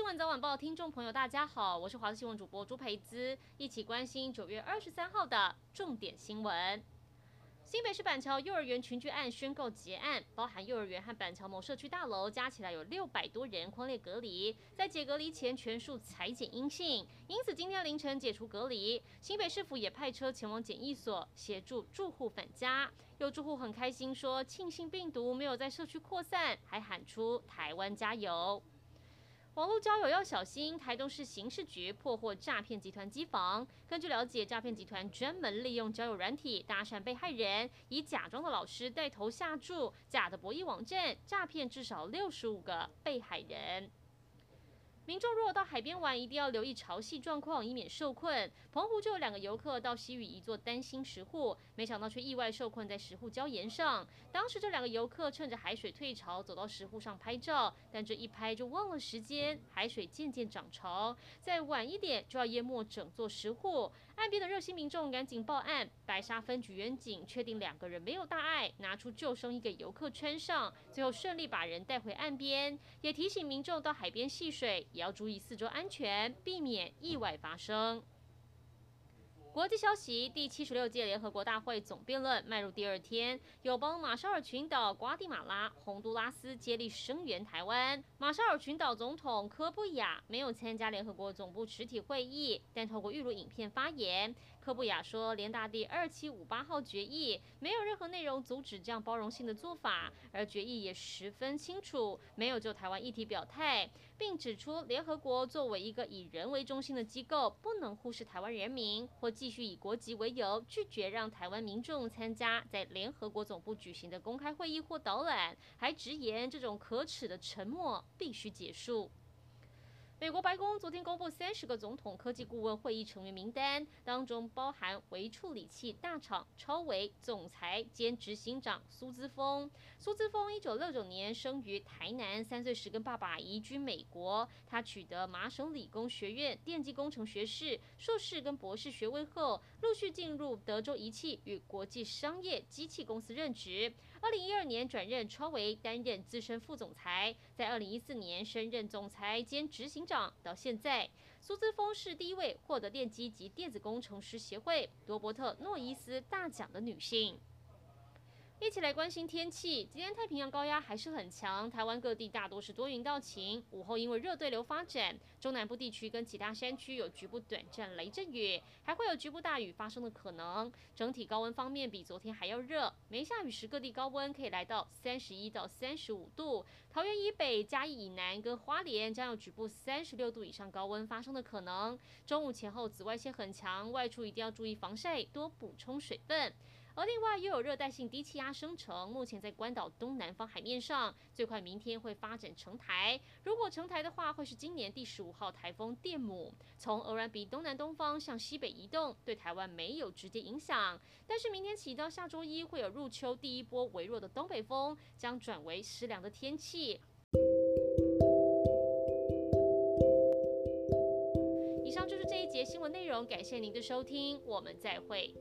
新闻早晚报听众朋友，大家好，我是华视新闻主播朱培姿，一起关心九月二十三号的重点新闻。新北市板桥幼儿园群聚案宣告结案，包含幼儿园和板桥某社区大楼，加起来有六百多人匡列隔离，在解隔离前全数采检阴性，因此今天凌晨解除隔离。新北市府也派车前往检疫所协助住户返家，有住户很开心说，庆幸病毒没有在社区扩散，还喊出台湾加油。网络交友要小心，台东市刑事局破获诈骗集团机房。根据了解，诈骗集团专门利用交友软体搭讪被害人，以假装的老师带头下注假的博弈网站，诈骗至少六十五个被害人。民众如果到海边玩，一定要留意潮汐状况，以免受困。澎湖就有两个游客到西屿一座担心石沪，没想到却意外受困在石沪礁岩上。当时这两个游客趁着海水退潮，走到石沪上拍照，但这一拍就忘了时间，海水渐渐涨潮，再晚一点就要淹没整座石沪。岸边的热心民众赶紧报案，白沙分局员警确定两个人没有大碍，拿出救生衣给游客穿上，最后顺利把人带回岸边，也提醒民众到海边戏水。也要注意四周安全，避免意外发生。国际消息：第七十六届联合国大会总辩论迈入第二天，友邦马绍尔群岛、瓜地马拉、洪都拉斯接力声援台湾。马绍尔群岛总统科布雅没有参加联合国总部实体会议，但透过预录影片发言。科布雅说，联大第二七五八号决议没有任何内容阻止这样包容性的做法，而决议也十分清楚，没有就台湾议题表态，并指出联合国作为一个以人为中心的机构，不能忽视台湾人民或。继续以国籍为由拒绝让台湾民众参加在联合国总部举行的公开会议或导览，还直言这种可耻的沉默必须结束。美国白宫昨天公布三十个总统科技顾问会议成员名单，当中包含微处理器大厂超微总裁兼执行长苏姿丰。苏姿丰一九六九年生于台南，三岁时跟爸爸移居美国。他取得麻省理工学院电机工程学士、硕士跟博士学位后，陆续进入德州仪器与国际商业机器公司任职。二零一二年转任超微，担任资深副总裁，在二零一四年升任总裁兼执行长。到现在，苏姿丰是第一位获得电机及电子工程师协会罗伯特诺伊斯大奖的女性。一起来关心天气。今天太平洋高压还是很强，台湾各地大多是多云到晴。午后因为热对流发展，中南部地区跟其他山区有局部短暂雷阵雨，还会有局部大雨发生的可能。整体高温方面比昨天还要热，没下雨时各地高温可以来到三十一到三十五度。桃园以北、嘉义以南跟花莲将有局部三十六度以上高温发生的可能。中午前后紫外线很强，外出一定要注意防晒，多补充水分。而另外又有热带性低气压生成，目前在关岛东南方海面上，最快明天会发展成台。如果成台的话，会是今年第十五号台风电母，从鹅銮鼻东南东方向西北移动，对台湾没有直接影响。但是明天起到下周一，会有入秋第一波微弱的东北风，将转为湿凉的天气。以上就是这一节新闻内容，感谢您的收听，我们再会。